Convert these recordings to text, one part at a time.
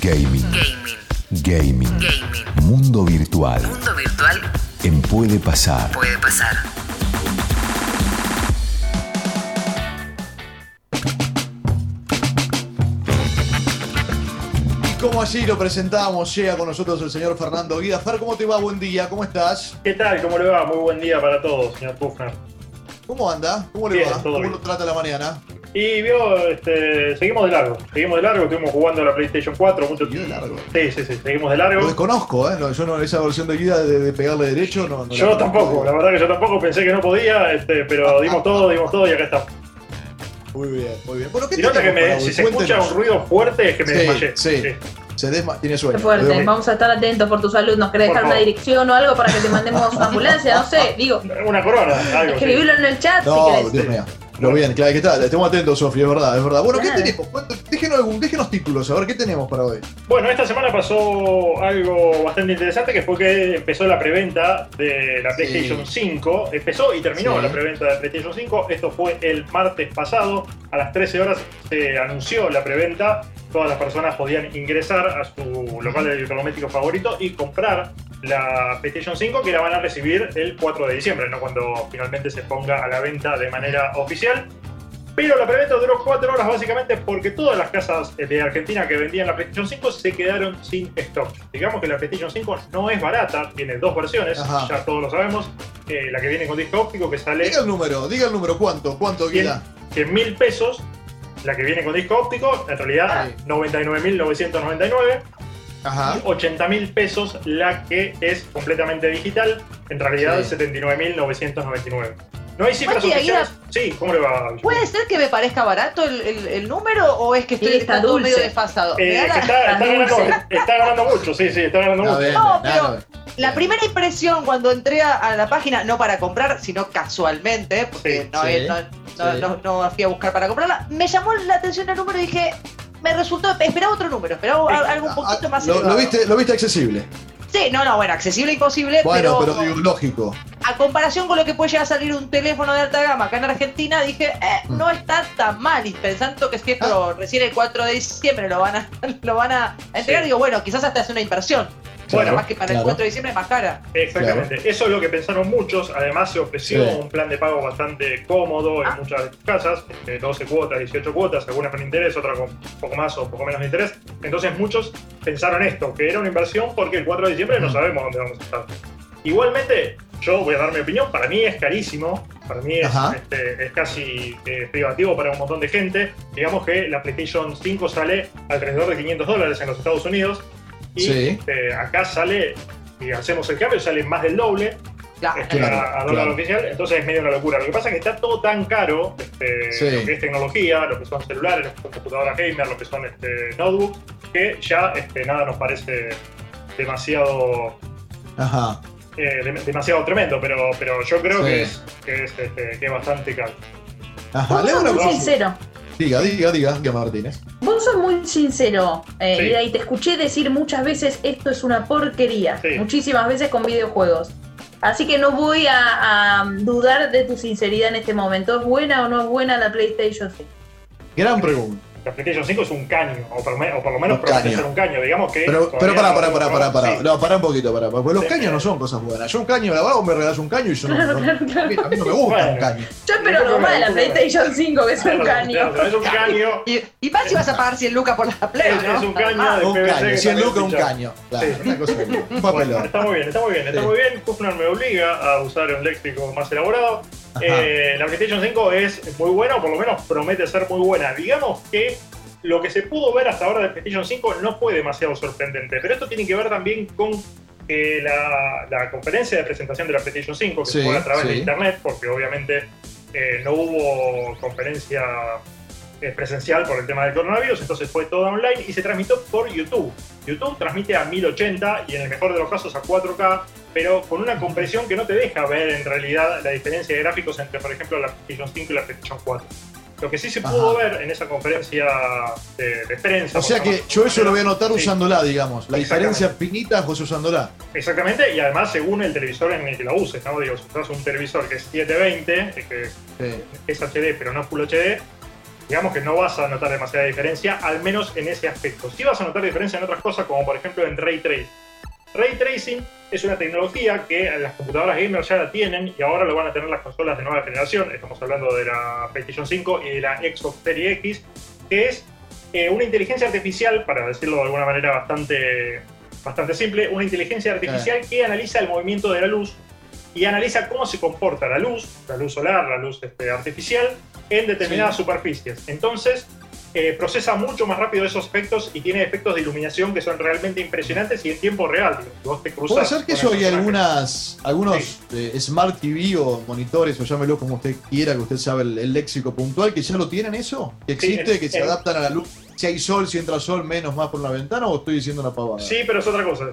Gaming. Gaming. Gaming. Gaming. Mundo virtual. Mundo virtual En Puede Pasar. puede pasar. Y como allí lo presentamos, llega con nosotros el señor Fernando Guida. Fer, ¿cómo te va? Buen día, ¿cómo estás? ¿Qué tal? ¿Cómo le va? Muy buen día para todos, señor Pufner. ¿Cómo anda? ¿Cómo le Bien, va? ¿Cómo bien. lo trata la mañana? Y vio, este, seguimos de largo. Seguimos de largo, estuvimos jugando a la PlayStation 4 mucho ¿Siguió de largo? Sí, sí, sí, seguimos de Lo largo. desconozco, ¿eh? No, yo no, esa versión de Guida de, de pegarle derecho, no. no Yo la- tampoco, la verdad que yo tampoco pensé que no podía, este, pero dimos todo, dimos todo y acá estamos. Muy bien, muy bien. Bueno, ¿qué Y nota que me, si se escucha un ruido fuerte es que me Sí, desmayé. sí. Se desma tiene sueño. Qué fuerte, Lo vamos a estar atentos por tu salud. ¿Nos querés Por dejar una favor. dirección o algo para que te mandemos ambulancia? No sé, digo, Una corona, algo. sí. escribilo en el chat si No, querés. Dios mío. Pero bien, claro, que está. Estemos atentos, Sofía, es verdad, es verdad. Bueno, ¿qué tenemos? Déjenos, algún, déjenos títulos, a ver qué tenemos para hoy. Bueno, esta semana pasó algo bastante interesante que fue que empezó la preventa de la Sí. PlayStation 5. Empezó y terminó Sí. la preventa de la PlayStation 5. Esto fue el martes pasado. A las 13 horas se anunció la preventa. Todas las personas podían ingresar a su local de electrodoméstico favorito y comprar la PlayStation 5 que la van a recibir el 4 de diciembre, ¿no? cuando finalmente se ponga a la venta de manera oficial. Pero la preventa duró 4 horas básicamente porque todas las casas de Argentina que vendían la PlayStation 5 se quedaron sin stock. Digamos que la PlayStation 5 no es barata, tiene dos versiones, Ajá. ya todos lo sabemos. Eh, la que viene con disco óptico que sale Diga el número, diga el número, ¿cuánto? ¿Cuánto, Guida? 100 mil pesos. La que viene con disco óptico, en realidad Sí. 99.999. Ajá. Y 80 mil pesos la que es completamente digital, en realidad Sí. 79.999. No hay cifras día, oficiales. Sí, ¿cómo le va? ¿Puede ser que me parezca barato el, el- el número o es que estoy Sí, está dulce. medio desfasado? Eh, está, está está ganando, dulce. está ganando mucho, sí, sí, está ganando mucho. bien, No, nada, la primera impresión cuando entré a, a la página, no para comprar, sino casualmente, porque Sí, no, sí, eh, no, no- sí. no- no fui a buscar para comprarla, me llamó la atención el número y dije, me resultó, esperaba otro número, esperaba Sí. algo un poquito Ah, más lo, viste, lo viste accesible. Sí, no, no, bueno, accesible imposible, Bueno, pero, pero digo, lógico. a comparación con lo que puede llegar a salir un teléfono de alta gama acá en Argentina, dije, eh, Mm. no está tan mal. Y pensando que si esto recién el 4 de diciembre lo van a, lo van a entregar, Sí. digo, bueno, quizás hasta hace una inversión. Bueno, más que para claro. el 4 de diciembre es más cara. Exactamente, eso es lo que pensaron muchos. Además, se ofreció Sí. un plan de pago bastante cómodo en Ah. muchas de tus casas: este, 12 cuotas, 18 cuotas, algunas con interés, otras con poco más o poco menos de interés. Entonces, muchos pensaron esto, que era una inversión porque el 4 de diciembre no sabemos dónde vamos a estar. Igualmente, yo voy a dar mi opinión: para mí es carísimo, para mí es, este, es casi eh, privativo para un montón de gente. Digamos que la PlayStation 5 sale alrededor de 500 dólares en los Estados Unidos. Y Sí. este, acá sale, si hacemos el cambio, sale más del doble Claro. este, Claro, a, a dólar claro. oficial, entonces es medio una locura. Lo que pasa es que está todo tan caro, este, Sí. lo que es tecnología, lo que son celulares, lo que son computadoras gamer, lo que son este, notebooks, que ya este, nada nos parece demasiado Ajá. eh, dem- demasiado tremendo, pero, pero yo creo Sí. que es, que es, este, que es bastante caro. Ajá. Sincero. Diga, diga, diga, diga Martínez. Vos sos muy sincero, eh, Sí. Y te escuché decir muchas veces esto es una porquería. Sí. Muchísimas veces con videojuegos. Así que no voy a, a dudar de tu sinceridad en este momento. ¿Es buena o no es buena la PlayStation 5? Gran pregunta. La PlayStation 5 es un caño, o por, me- o por lo menos promete ser un caño, digamos que. Pero, pero pará, pará, pará, pará, pará. sí. No, pará un poquito, pará. Porque los Sí. caños no son cosas buenas. Yo un caño, la vos me regalás un caño y yo no. Claro, no- claro, claro. A, mí, a mí no me gusta Bueno. un caño. Yo espero lo más la PlayStation 5, que es un caño. Es un caño. Y, y más si vas a pagar 100 lucas por la Play, Es- ¿no? es un caño Ah, de Un PVC caño, que 100 también lucas, un caño. Claro, Sí. una cosa. Un Bueno, papelón. está muy bien, está muy bien, está Sí. muy bien. Kufner me obliga a usar un léxico más elaborado. Eh, la PlayStation 5 es muy buena, o por lo menos promete ser muy buena. Digamos que lo que se pudo ver hasta ahora de PlayStation 5 no fue demasiado sorprendente, pero esto tiene que ver también con que la, la conferencia de presentación de la PlayStation 5, que Sí, se fue a través de internet, porque obviamente eh, no hubo conferencia eh, presencial por el tema del coronavirus, entonces fue toda online y se transmitió por YouTube. YouTube transmite a 1080 y en el mejor de los casos a 4K, pero con una compresión que no te deja ver en realidad la diferencia de gráficos entre, por ejemplo, la PlayStation 5 y la PlayStation 4. Lo que sí se pudo Ajá. ver en esa conferencia de, de prensa. O sea que yo eso lo voy a notar sí, usándola, digamos. La diferencia finita José usándola. Exactamente, y además según el televisor en el que la uses, ¿no? Digo, si usas un televisor que es 720, eh, que Sí. es HD pero no Full HD, digamos que no vas a notar demasiada diferencia, al menos en ese aspecto. Sí vas a notar diferencia en otras cosas, como por ejemplo en Ray Tracing. Ray Tracing es una tecnología que las computadoras gamers ya la tienen y ahora lo van a tener las consolas de nueva generación. Estamos hablando de la PlayStation 5 y de la Xbox Series X, que es eh, una inteligencia artificial, para decirlo de alguna manera bastante, bastante simple, una inteligencia artificial que analiza el movimiento de la luz y analiza cómo se comporta la luz, la luz solar, la luz este, artificial, en determinadas Sí. superficies. Entonces, eh, procesa mucho más rápido esos efectos y tiene efectos de iluminación que son realmente impresionantes y en tiempo real. vos te Puede ser que eso hay algunas, algunos eh, Smart TV o monitores, o llámelo como usted quiera, que usted sabe el, el léxico puntual, que ya lo tienen eso, que Sí, existe, que se adaptan a la luz. Si hay sol, si entra sol, menos más por una ventana, o estoy diciendo una pavada. Sí, pero es otra cosa.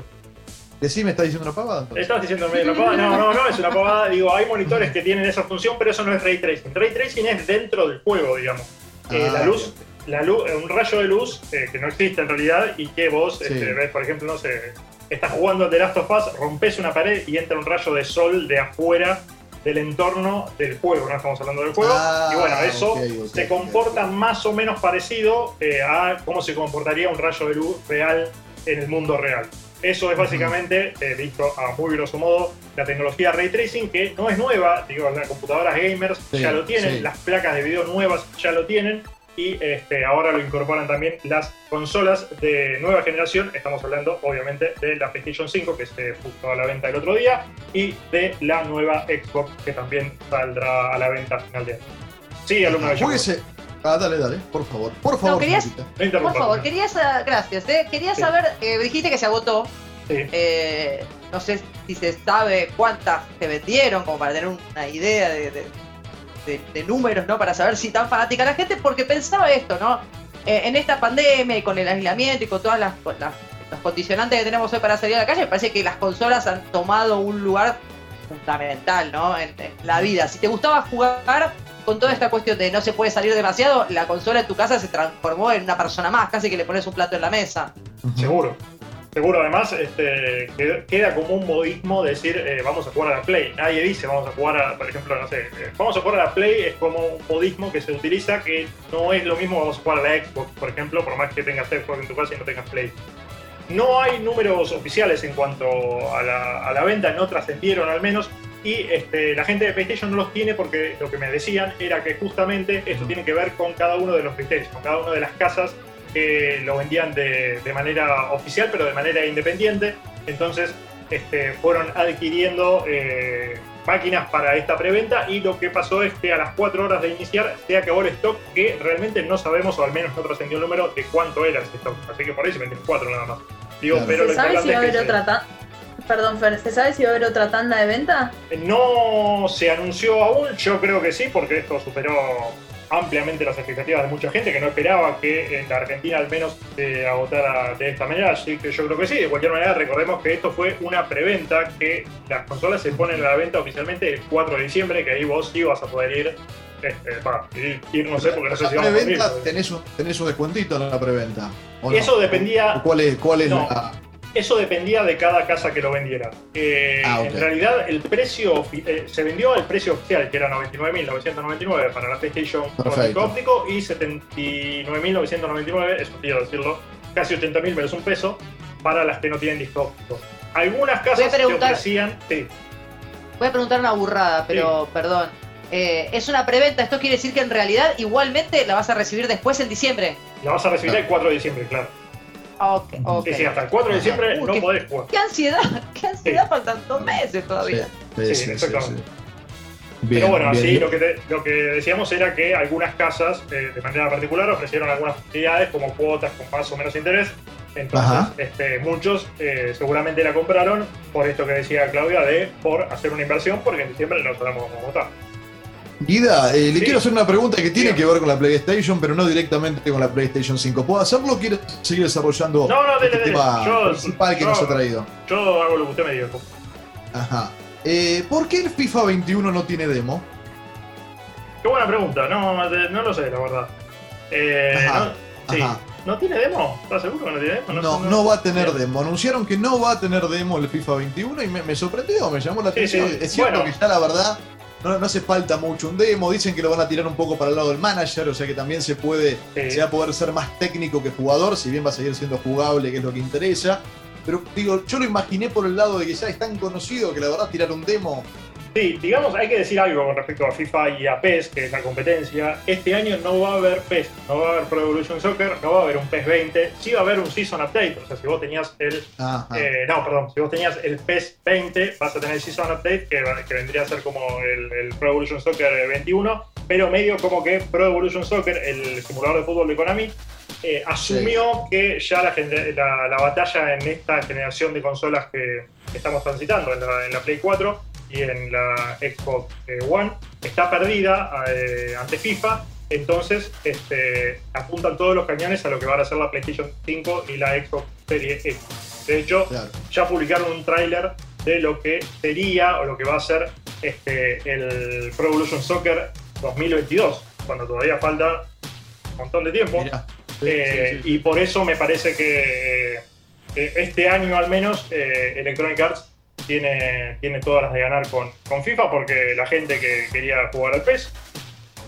Decime, ¿está diciendo una pavada? entonces? Estás diciendo una pavada. No, no, no, es una pavada. Digo, hay monitores que tienen esa función, pero eso no es ray tracing. Ray tracing es dentro del juego, digamos. Eh, Ah, la luz, la luz, un rayo de luz eh, que no existe en realidad y que vos Sí. este, ves, por ejemplo, no sé, estás jugando The Last of Us, rompes una pared y entra un rayo de sol de afuera del entorno del juego, no estamos hablando del juego. Ah, y bueno, eso ok, ok, se comporta ok. más o menos parecido eh, a cómo se comportaría un rayo de luz real en el mundo real. Eso es básicamente, eh, visto a muy grosso modo, la tecnología Ray Tracing, que no es nueva, digo, las computadoras gamers Sí, ya lo tienen, sí. las placas de video nuevas ya lo tienen, y este, ahora lo incorporan también las consolas de nueva generación. Estamos hablando, obviamente, de la PlayStation 5, que se puso a la venta el otro día, y de la nueva Xbox, que también saldrá a la venta a final de año. Sí, alumno de. Ah, dale, dale, por favor. Por favor, querías-. No Por interrumpas. favor, quería sa- gracias. eh, Quería Sí. saber, eh, dijiste que se agotó. Sí. eh, no sé si se sabe cuántas se vendieron, como para tener una idea de, de- de- de números, ¿no? Para saber si tan fanática la gente, porque pensaba esto, ¿no? Eh, en esta pandemia y con el aislamiento y con todas las, las- los condicionantes que tenemos hoy para salir a la calle, me parece que las consolas han tomado un lugar fundamental, ¿no? En, en la vida. Si te gustaba jugar con toda esta cuestión de no se puede salir demasiado, la consola en tu casa se transformó en una persona más, casi que le pones un plato en la mesa. Seguro. Seguro, además, este, que- queda como un modismo decir eh, vamos a jugar a la Play. Nadie dice vamos a jugar a, por ejemplo, no sé, eh, vamos a jugar a la Play es como un modismo que se utiliza que no es lo mismo vamos a jugar a la Xbox, por ejemplo, por más que tengas Xbox en tu casa y no tengas Play. No hay números oficiales en cuanto a la, a la venta, no trascendieron al menos. Y este, la gente de PlayStation no los tiene porque lo que me decían era que justamente esto tiene que ver con cada uno de los retailers, con cada una de las casas que lo vendían de, de manera oficial, pero de manera independiente. Entonces este, fueron adquiriendo eh, máquinas para esta preventa y lo que pasó es que a las 4 horas de iniciar se acabó el stock que realmente no sabemos, o al menos no trascendió el número de cuánto era ese stock. Así que por ahí se vendieron 4 nada más. Digo, Claro. pero lo ¿Se sabe si va a haber otra tanda? Perdón, Fer, ¿se sabe si va a haber otra tanda de venta? No se anunció aún, yo creo que sí, porque esto superó ampliamente las expectativas de mucha gente que no esperaba que en la Argentina al menos se agotara de esta manera, así que yo creo que sí. De cualquier manera, recordemos que esto fue una preventa, que las consolas se ponen a la venta oficialmente el 4 de diciembre, que ahí vos sí vas a poder ir. Este, va, ir, ir, no sé, porque no sé si vamos a tenés un, tenés un descuentito en la preventa. ¿o no? Eso dependía- ¿Cuál es, cuál es No. la.? Eso dependía de cada casa que lo vendiera. Eh, Ah. En realidad, el precio eh, se vendió al precio oficial, que era 99.999 para la PlayStation óptico óptico y 79.999, eso quiero decirlo, casi 80.000 menos un peso, para las que no tienen disco óptico. Algunas casas te preguntar- ofrecían. Sí, Voy a preguntar una burrada, pero perdón. Eh, es una preventa, esto quiere decir que en realidad igualmente la vas a recibir después en diciembre. la vas a recibir el 4 de diciembre, claro. Ok, ok. Sí, sí, hasta el 4 de diciembre Uy, no qué- podés jugar. Qué ansiedad, qué ansiedad, faltan dos meses todavía. Sí, Sí, exactamente. Bien, Pero bueno, bien. así lo que, te- lo que decíamos era que algunas casas, eh, de manera particular, ofrecieron algunas facilidades como cuotas con más o menos interés. Entonces, este, muchos eh, seguramente la compraron por esto que decía Claudia, de por hacer una inversión, porque en diciembre no sabemos cómo votar. Guida, eh, le Sí. quiero hacer una pregunta que tiene que ver con la PlayStation, pero no directamente con la PlayStation 5. ¿Puedo hacerlo o quiere seguir desarrollando No, no, dele, este dele. tema Yo- principal que yo- nos ha traído? Yo hago lo que usted me diga. Ajá. Eh, ¿Por qué el FIFA 21 no tiene demo? Qué buena pregunta, no, no lo sé, la verdad. Eh, Ajá, no, sí. ajá. ¿No tiene demo? ¿Estás seguro que no tiene demo? No, no va a tener demo. Anunciaron que no va a tener demo el FIFA 21 y me, me sorprendió, me llamó la Sí, atención. sí. Es cierto Bueno. que ya la verdad no, no hace falta mucho un demo. Dicen que lo van a tirar un poco para el lado del manager, o sea que también se puede, Sí. se va a poder ser más técnico que jugador, si bien va a seguir siendo jugable, que es lo que interesa. Pero digo, yo lo imaginé por el lado de que ya es tan conocido que la verdad tirar un demo. Sí, digamos, hay que decir algo con respecto a FIFA y a PES, que es la competencia. Este año no va a haber PES, no va a haber Pro Evolution Soccer, no va a haber un PES 20, sí va a haber un Season Update. O sea, si vos tenías el. Ajá. eh, no, perdón, si vos tenías el PES 20, vas a tener el Season Update, que, vendría a ser como el, el Pro Evolution Soccer 21, pero medio como que Pro Evolution Soccer, el simulador de fútbol de Konami, eh, asumió que ya la, la- la batalla en esta generación de consolas que que estamos transitando, en la, en la Play 4 y en la Xbox eh, One, está perdida eh, ante FIFA. Entonces este, apuntan todos los cañones a lo que van a ser la PlayStation 5 y la Xbox Series X. De hecho, Claro. ya publicaron un tráiler de lo que sería o lo que va a ser este, el Pro Evolution Soccer 2022, cuando todavía falta un montón de tiempo. Mirá. Sí, Eh, sí, sí. Y por eso me parece que eh, este año al menos eh, Electronic Arts tiene, tiene todas las de ganar con, con FIFA porque la gente que quería jugar al PES,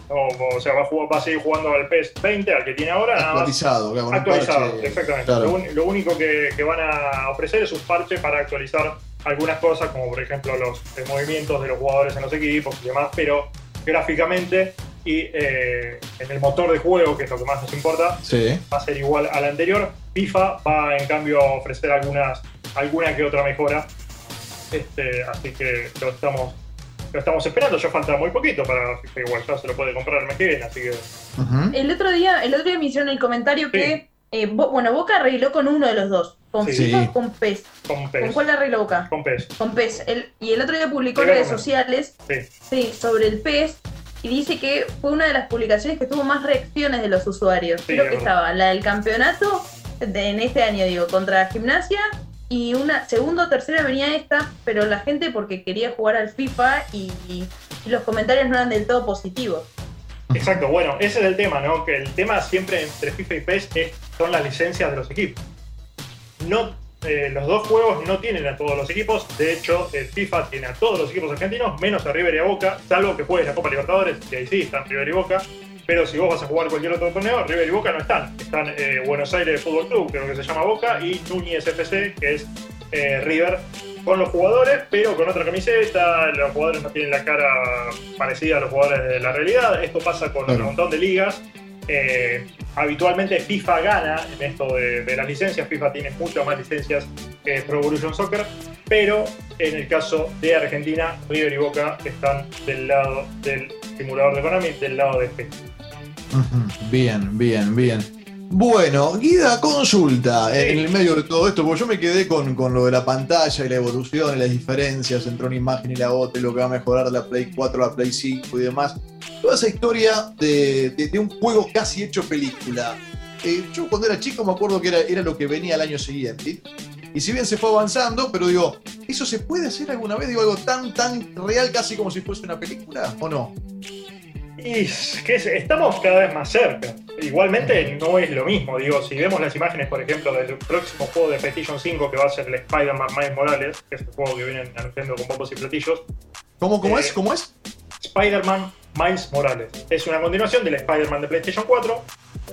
o, o sea, va a, jugar- va a seguir jugando al PES 20, al que tiene ahora, nada más Actualizado, con un actualizado, parche. exactamente. Claro. Lo, un- lo único que, que van a ofrecer es un parche para actualizar algunas cosas, como por ejemplo los eh, movimientos de los jugadores en los equipos y demás, pero gráficamente y eh, en el motor de juego, que es lo que más nos importa, Sí. va a ser igual al anterior. FIFA va en cambio a ofrecer algunas, alguna que otra mejora. Este, así que lo estamos, lo estamos esperando. Ya falta muy poquito para FIFA igual, ya se lo puede comprar el mes que viene, así que. El otro día, el otro día me hicieron el comentario que eh, Bo- bueno, Boca arregló con uno de los dos, con Sí. FIFA Sí. o con PES. con ¿Con PES. cuál arregló Boca? Con PES, Con PES. El- y el otro día publicó en redes sociales sí. sí, sobre el PES y dice que fue una de las publicaciones que tuvo más reacciones de los usuarios. Sí, Creo es que verdad. estaba la del campeonato de- en este año, digo, contra Gimnasia y una segunda o tercera venía esta, pero la gente porque quería jugar al FIFA y, los comentarios no eran del todo positivos. Exacto, bueno, ese es el tema, ¿no? Que el tema siempre entre FIFA y PES es- son las licencias de los equipos. No, eh, los dos juegos no tienen a todos los equipos, de hecho, el FIFA tiene a todos los equipos argentinos, menos a River y a Boca, salvo que juegues la Copa Libertadores, que ahí sí están River y Boca, pero si vos vas a jugar cualquier otro torneo, River y Boca no están. Están eh, Buenos Aires Fútbol Club, creo que se llama Boca, y Núñez FC, que es eh, River, con los jugadores, pero con otra camiseta. Los jugadores no tienen la cara parecida a los jugadores de la realidad. Esto pasa con Claro. un montón de ligas. Eh, habitualmente FIFA gana en esto de, de las licencias. FIFA tiene muchas más licencias que Pro Evolution Soccer, pero en el caso de Argentina, River y Boca están del lado del simulador de Konami, del lado de. Bien, bien, bien. Bueno, Guida, consulta Sí. en el medio de todo esto, porque yo me quedé con, con lo de la pantalla y la evolución y las diferencias entre una imagen y la otra, y lo que va a mejorar la Play 4, la Play 5 y demás. Toda esa historia de, de- de un juego casi hecho película. Eh, yo cuando era chico me acuerdo que era, era lo que venía al año siguiente. Y si bien se fue avanzando, pero digo, ¿eso se puede hacer alguna vez? Digo, algo tan, tan real casi como si fuese una película, ¿o no? Y que es- estamos cada vez más cerca. Igualmente no es lo mismo, digo, si vemos las imágenes, por ejemplo, del próximo juego de PlayStation 5 que va a ser el Spider-Man Miles Morales, que es el juego que vienen anunciando con bombos y platillos, ¿Cómo, cómo Eh, es? ¿Cómo es? Spider-Man Miles Morales. Es una continuación del Spider-Man de PlayStation 4,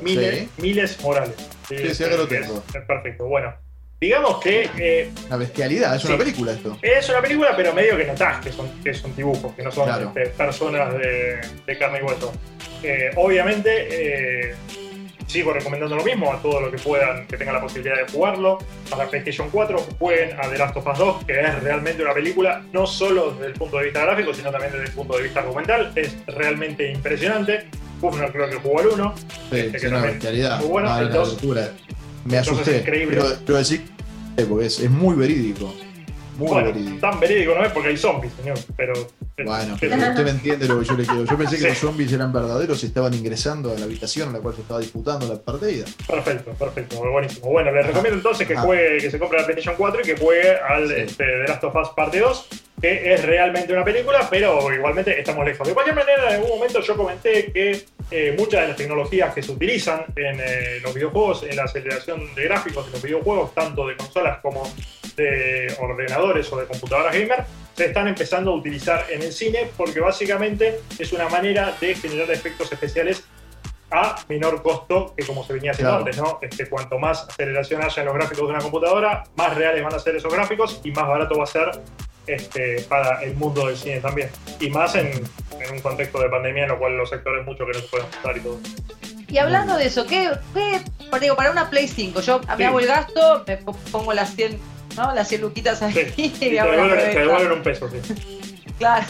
Miles, Sí. Miles Morales. Sí, sí, acá lo Es- tengo. perfecto, bueno. Digamos que eh, Una bestialidad, es una película esto. es una película, pero medio que notás que son, que son dibujos, que no son Claro. este, personas de, de carne y hueso. Eh, obviamente, eh, sigo recomendando lo mismo a todos los que puedan, que tengan la posibilidad de jugarlo. Para PlayStation 4, jueguen a The Last of Us 2, que es realmente una película, no solo desde el punto de vista gráfico, sino también desde el punto de vista argumental. Es realmente impresionante. Kufner creo que jugó al 1. Sí, Este, es una bestialidad. muy bueno, Ah, el locura. Me asusté. es increíble. Pero, pero decir, porque es, es muy verídico. Muy bueno, verídico. tan verídico no es porque hay zombies, señor, pero... Bueno, pero- usted me entiende lo que yo le quiero. Yo pensé que Sí. los zombies eran verdaderos y estaban ingresando a la habitación en la cual se estaba disputando la partida. Perfecto, perfecto, buenísimo. Bueno, les recomiendo entonces que Ajá. juegue, que se compre la PlayStation 4 y que juegue al Sí. este, The Last of Us Parte 2, que es realmente una película, pero igualmente estamos lejos. De cualquier manera, en algún momento yo comenté que eh, muchas de las tecnologías que se utilizan en eh, los videojuegos, en la aceleración de gráficos de los videojuegos, tanto de consolas como de ordenadores o de computadoras gamer se están empezando a utilizar en el cine porque básicamente es una manera de generar efectos especiales a menor costo que como se venía haciendo Claro. antes, ¿no? Este, cuanto más aceleración haya en los gráficos de una computadora, más reales van a ser esos gráficos y más barato va a ser este, para el mundo del cine también. Y más en, en un contexto de pandemia en lo cual los sectores mucho que no se pueden ajustar y todo. Y hablando de eso, ¿qué, qué digo, para una Play 5? Yo me Sí. hago el gasto, me po- pongo las 100, ¿no? Las 100 luquitas ahí Sí. y Y te hago la devuelven, te preventa. devuelven un peso, sí. Claro.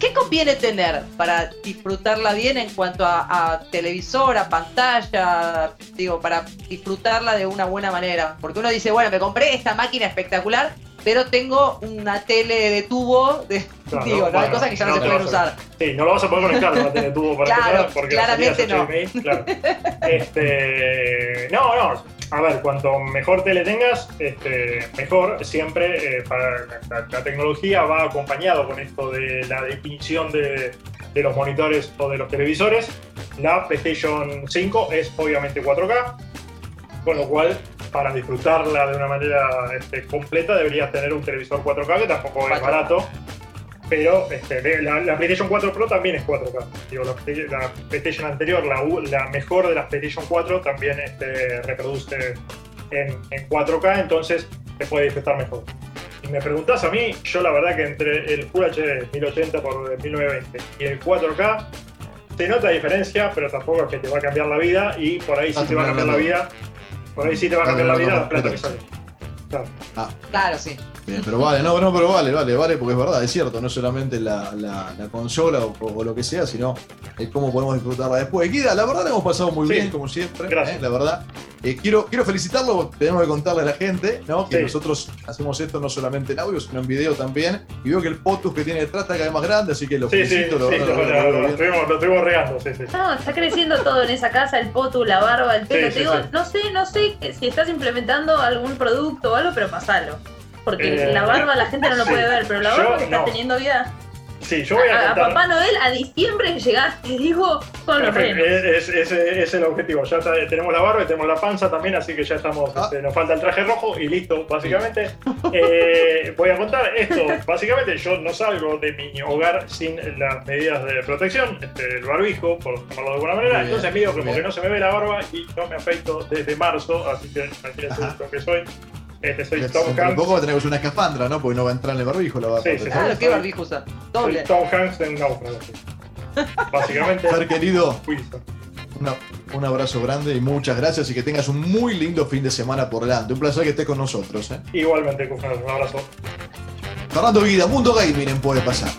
¿Qué conviene tener para disfrutarla bien en cuanto a, a televisor, a pantalla? Digo, para disfrutarla de una buena manera. Porque uno dice, bueno, me compré esta máquina espectacular, pero tengo una tele de tubo. De, Claro, digo, no hay cosas que ya no, no se pueden usar. Sí, no lo vas a poder conectar no tiene tubo para Claro, empezar, porque claramente no. HDMI, claro. Este, no, no. A ver, cuanto mejor tele tengas, este, mejor. Siempre eh, para la, la tecnología va acompañado con esto de la definición de, de los monitores o de los televisores. La PlayStation 5 es obviamente 4K, con lo cual para disfrutarla de una manera este, completa deberías tener un televisor 4K que tampoco es 4K. barato. Pero este, la, la PlayStation 4 Pro también es 4K. Digo, la, Play- la PlayStation anterior, la, mejor de las PlayStation 4, también este, reproduce en, en 4K, entonces te puede disfrutar mejor. Y me preguntás a mí, yo la verdad que entre el Full HD 1080 por 1920 y el 4K, se nota diferencia, pero tampoco es que te va a cambiar la vida y por ahí sí te va a cambiar la vida. Por ahí sí te va a Ah, cambiar la vida la plata que sale. Claro. Claro, sí. Bien, pero vale, no, no, pero vale, vale, vale, porque es verdad, es cierto, no solamente la, la- la consola o, o lo que sea, sino el cómo podemos disfrutarla después. Kida, la verdad la hemos pasado muy Sí. bien, como siempre, Gracias. ¿eh? la verdad. Eh, quiero, quiero felicitarlo, tenemos que contarle a la gente, ¿no? Que Sí. nosotros hacemos esto no solamente en audio, sino en video también. Y veo que el potus que tiene detrás está cada vez más grande, así que lo Sí, felicito, lo, lo, lo- lo- lo- lo- lo lo- estuvimos, lo estuvimos regando, sí, sí. No, está creciendo todo en esa casa, el potu, la barba, el pelo. Sí, Te sí, digo, sí. no sé, no sé si estás implementando algún producto o algo, pero pasalo. Porque Eh, la barba la gente no lo sí. puede ver, pero la Yo barba que está no. teniendo vida. Sí, yo voy a A, a contar. Papá Noel a diciembre llegaste, digo, con los frenos. es, es- es el objetivo. Ya está- tenemos la barba y tenemos la panza también, así que ya estamos. Ah. este, nos falta el traje rojo y listo, básicamente. Eh, voy a contar esto. Básicamente, yo no salgo de mi hogar sin las medidas de protección, este, el barbijo, por llamarlo de alguna manera. Bien, Entonces, muy como que no se me ve la barba y no me afeito desde marzo, así que imagínense lo que soy. Este, soy Tom Hanks. poco tenemos una escafandra, ¿no? Porque no va a entrar en el barbijo la barba. Sí, sí, pero- Claro, qué barbijo usa. Soy Doble. Tom Hanks en náufrago. Básicamente, Fer, querido, una- un abrazo grande y muchas gracias y que tengas un muy lindo fin de semana por delante. Un placer que estés con nosotros. ¿eh? Igualmente, Kufner, un abrazo. Fernando Guida, Mundo Gaming en Puede Pasar.